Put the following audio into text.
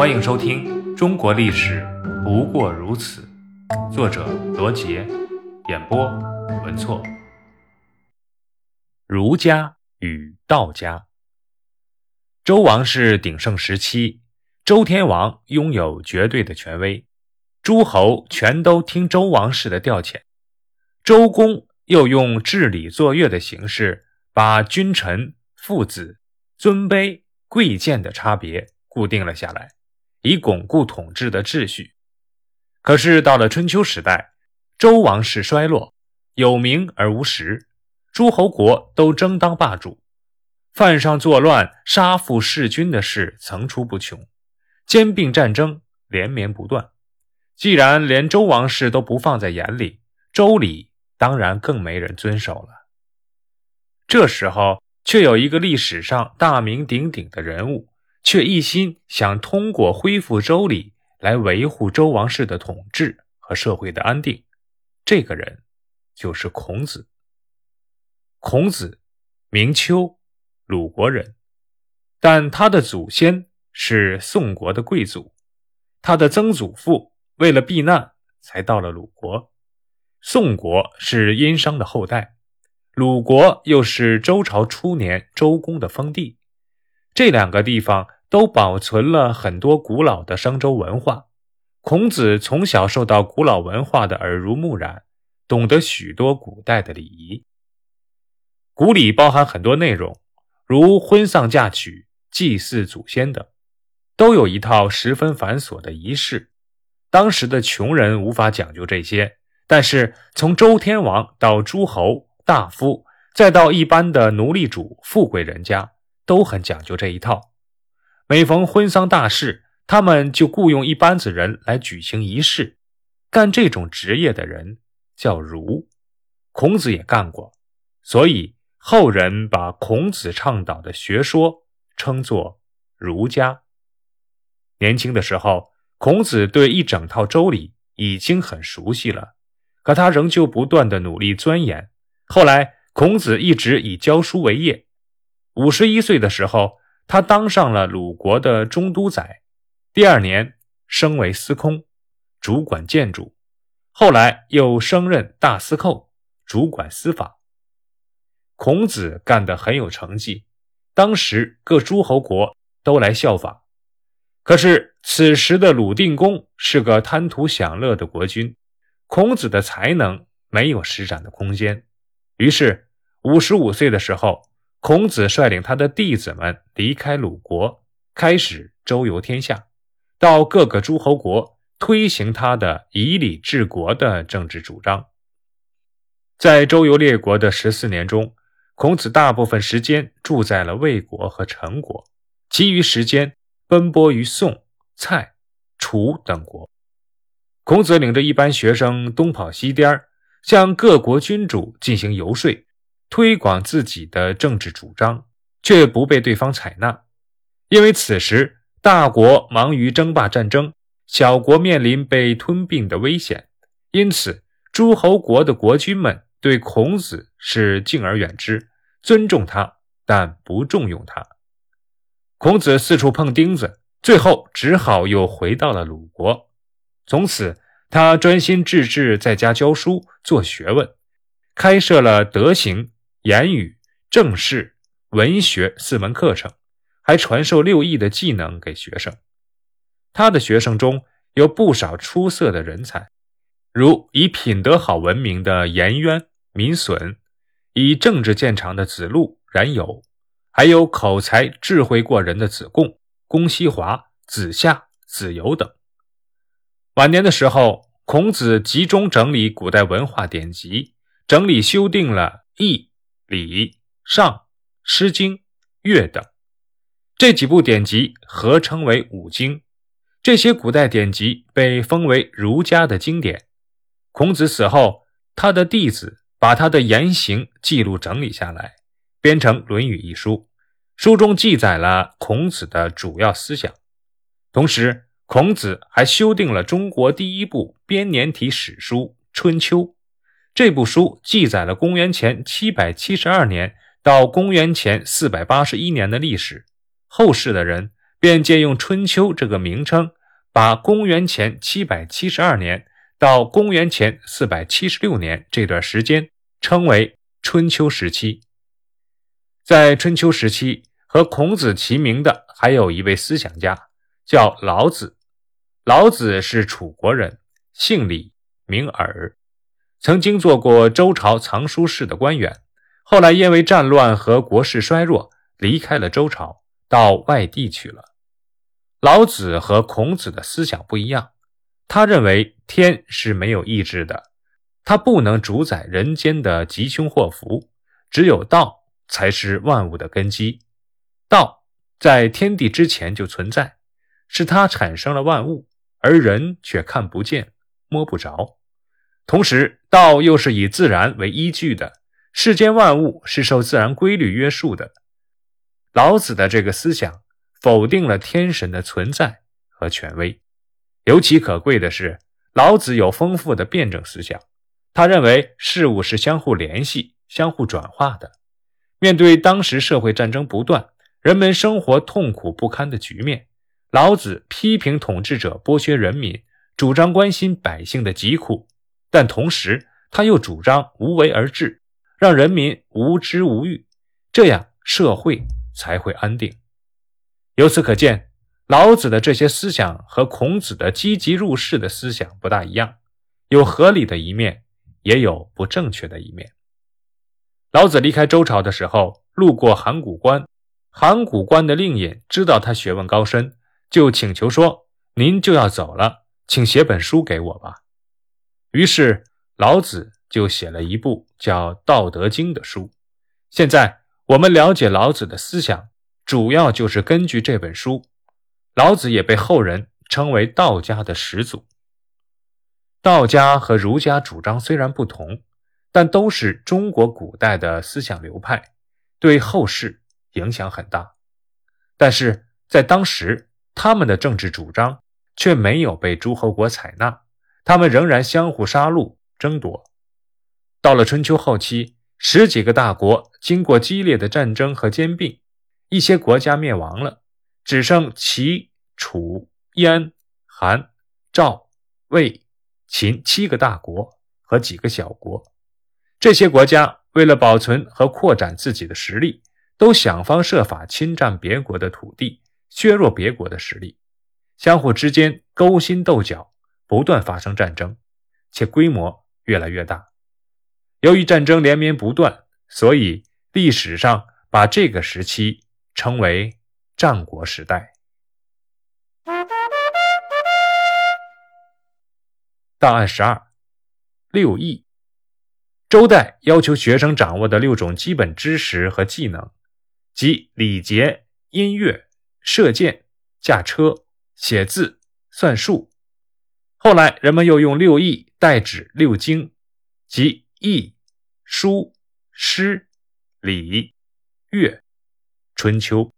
欢迎收听《中国历史不过如此》，作者罗杰，演播文措。儒家与道家。周王室鼎盛时期，周天王拥有绝对的权威，诸侯全都听周王室的调遣。周公又用治理作乐的形式，把君臣、父子、尊卑、贵贱的差别固定了下来。以巩固统治的秩序。可是到了春秋时代，周王室衰落，有名而无实，诸侯国都争当霸主，犯上作乱、杀父弑君的事层出不穷，兼并战争连绵不断。既然连周王室都不放在眼里，周礼当然更没人遵守了。这时候，却有一个历史上大名鼎鼎的人物。却一心想通过恢复周礼来维护周王室的统治和社会的安定。这个人就是孔子。孔子名丘，鲁国人，但他的祖先是宋国的贵族，他的曾祖父为了避难才到了鲁国。宋国是殷商的后代，鲁国又是周朝初年周公的封地。这两个地方都保存了很多古老的商周文化。孔子从小受到古老文化的耳濡目染，懂得许多古代的礼仪。古礼包含很多内容，如婚丧嫁娶、祭祀祖先等，都有一套十分繁琐的仪式。当时的穷人无法讲究这些，但是从周天王到诸侯、大夫，再到一般的奴隶主、富贵人家。都很讲究这一套。每逢婚丧大事，他们就雇佣一班子人来举行仪式。干这种职业的人叫儒，孔子也干过，所以后人把孔子倡导的学说称作儒家。年轻的时候，孔子对一整套周礼已经很熟悉了，可他仍旧不断的努力钻研。后来，孔子一直以教书为业。五十一岁的时候，他当上了鲁国的中都宰。第二年升为司空，主管建筑。后来又升任大司寇，主管司法。孔子干得很有成绩，当时各诸侯国都来效仿。可是此时的鲁定公是个贪图享乐的国君，孔子的才能没有施展的空间。于是五十五岁的时候。孔子率领他的弟子们离开鲁国，开始周游天下，到各个诸侯国推行他的以礼治国的政治主张。在周游列国的十四年中，孔子大部分时间住在了魏国和陈国，其余时间奔波于宋、蔡、楚等国。孔子领着一班学生东跑西颠向各国君主进行游说。推广自己的政治主张，却不被对方采纳，因为此时大国忙于争霸战争，小国面临被吞并的危险，因此诸侯国的国君们对孔子是敬而远之，尊重他，但不重用他。孔子四处碰钉子，最后只好又回到了鲁国。从此，他专心致志在家教书做学问，开设了德行。言语、政事、文学四门课程，还传授六艺的技能给学生。他的学生中有不少出色的人才，如以品德好闻名的颜渊、闵损，以政治见长的子路、冉有，还有口才智慧过人的子贡、公西华、子夏、子游等。晚年的时候，孔子集中整理古代文化典籍，整理修订了《易》。礼、尚、诗经、乐等这几部典籍合称为五经。这些古代典籍被封为儒家的经典。孔子死后，他的弟子把他的言行记录整理下来，编成《论语》一书。书中记载了孔子的主要思想。同时，孔子还修订了中国第一部编年体史书《春秋》。这部书记载了公元前七百七十二年到公元前四百八十一年的历史，后世的人便借用“春秋”这个名称，把公元前七百七十二年到公元前四百七十六年这段时间称为春秋时期。在春秋时期，和孔子齐名的还有一位思想家，叫老子。老子是楚国人，姓李，名耳，曾经做过周朝藏书室的官员，后来因为战乱和国势衰弱，离开了周朝，到外地去了。老子和孔子的思想不一样，他认为天是没有意志的，他不能主宰人间的吉凶祸福，只有道才是万物的根基。道在天地之前就存在，是它产生了万物，而人却看不见、摸不着。同时，道又是以自然为依据的，世间万物是受自然规律约束的。老子的这个思想。否定了天神的存在和权威。尤其可贵的是，老子有丰富的辩证思想。他认为事物是相互联系、相互转化的。面对当时社会战争不断、人们生活痛苦不堪的局面，老子批评统治者剥削人民，主张关心百姓的疾苦，但同时他又主张无为而治，让人民无知无欲，这样社会才会安定。由此可见，老子的这些思想和孔子的积极入世的思想不大一样，有合理的一面，也有不正确的一面。老子离开周朝的时候，路过函谷关，函谷关的令尹知道他学问高深，就请求说：“您就要走了，请写本书给我吧。”于是老子就写了一部叫《道德经》的书。现在我们了解老子的思想。主要就是根据这本书，老子也被后人称为道家的始祖。道家和儒家主张虽然不同，但都是中国古代的思想流派，对后世影响很大。但是在当时，他们的政治主张却没有被诸侯国采纳，他们仍然相互杀戮争夺。到了春秋后期，十几个大国经过激烈的战争和兼并。一些国家灭亡了，只剩齐、楚、燕、韩、赵、魏、秦七个大国和几个小国。这些国家为了保存和扩展自己的实力，都想方设法侵占别国的土地，削弱别国的实力，相互之间勾心斗角，不断发生战争，且规模越来越大。由于战争连绵不断，所以历史上把这个时期。称为战国时代。档案十二，六艺。周代要求学生掌握的六种基本知识和技能，即礼节、音乐、射箭、驾车、写字、算术。后来人们又用六艺代指六经，即艺、书、诗、礼、乐。春秋。